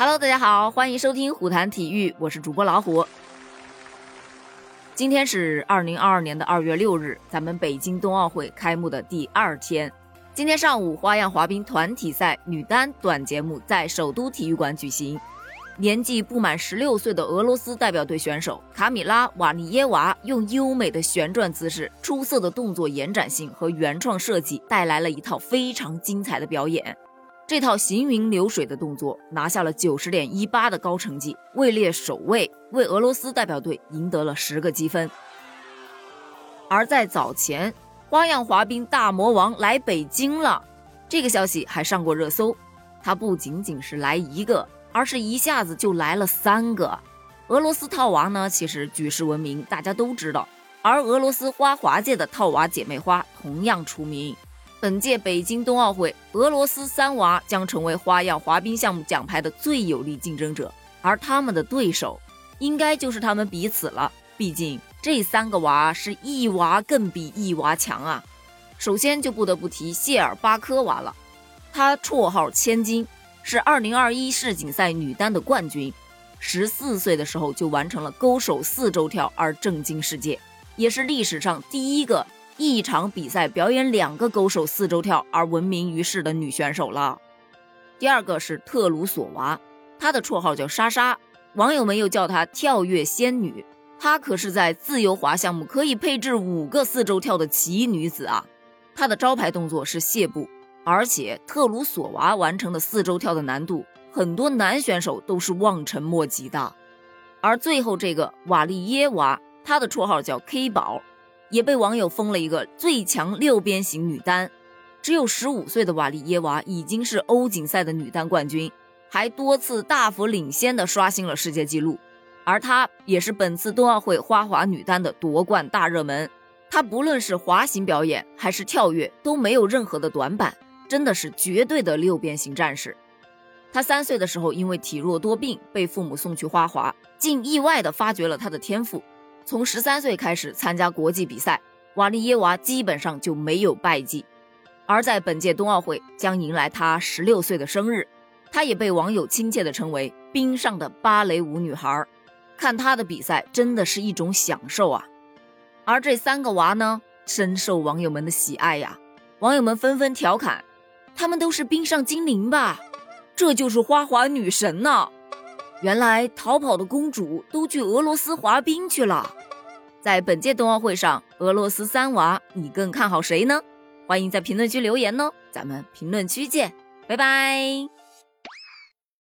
Hello，大家好，欢迎收听虎谈体育，我是主播老虎。今天是二零二二年的二月六日，咱们北京冬奥会开幕的第二天。今天上午，花样滑冰团体赛女单短节目在首都体育馆举行。年纪不满十六岁的俄罗斯代表队选手卡米拉·瓦尼耶娃用优美的旋转姿势、出色的动作延展性和原创设计，带来了一套非常精彩的表演。这套行云流水的动作拿下了九十点一八的高成绩，位列首位，为俄罗斯代表队赢得了十个积分。而在早前，花样滑冰大魔王来北京了，这个消息还上过热搜。他不仅仅是来一个，而是一下子就来了三个。俄罗斯套娃呢，其实举世闻名，大家都知道。而俄罗斯花滑界的套娃姐妹花同样出名。本届北京冬奥会，俄罗斯三娃将成为花样滑冰项目奖牌的最有力竞争者，而他们的对手，应该就是他们彼此了。毕竟这三个娃是一娃更比一娃强啊！首先就不得不提谢尔巴科娃了，她绰号千金，是2021世锦赛女单的冠军，十四岁的时候就完成了勾手四周跳而震惊世界，也是历史上第一个。一场比赛表演两个勾手四周跳而闻名于世的女选手了。第二个是特鲁索娃，她的绰号叫莎莎，网友们又叫她跳跃仙女。她可是在自由滑项目可以配置五个四周跳的奇女子啊！她的招牌动作是谢步，而且特鲁索娃完成的四周跳的难度，很多男选手都是望尘莫及的。而最后这个瓦利耶娃，她的绰号叫 K 宝。也被网友封了一个最强六边形女单，只有十五岁的瓦利耶娃已经是欧锦赛的女单冠军，还多次大幅领先的刷新了世界纪录。而她也是本次冬奥会花滑女单的夺冠大热门。她不论是滑行表演还是跳跃都没有任何的短板，真的是绝对的六边形战士。她三岁的时候因为体弱多病被父母送去花滑，竟意外的发掘了她的天赋。从十三岁开始参加国际比赛，瓦利耶娃基本上就没有败绩。而在本届冬奥会将迎来她十六岁的生日，她也被网友亲切地称为“冰上的芭蕾舞女孩”。看她的比赛真的是一种享受啊！而这三个娃呢，深受网友们的喜爱呀。网友们纷纷调侃：“他们都是冰上精灵吧？这就是花滑女神呢！”原来逃跑的公主都去俄罗斯滑冰去了。在本届冬奥会上，俄罗斯三娃，你更看好谁呢？欢迎在评论区留言哦，咱们评论区见，拜拜。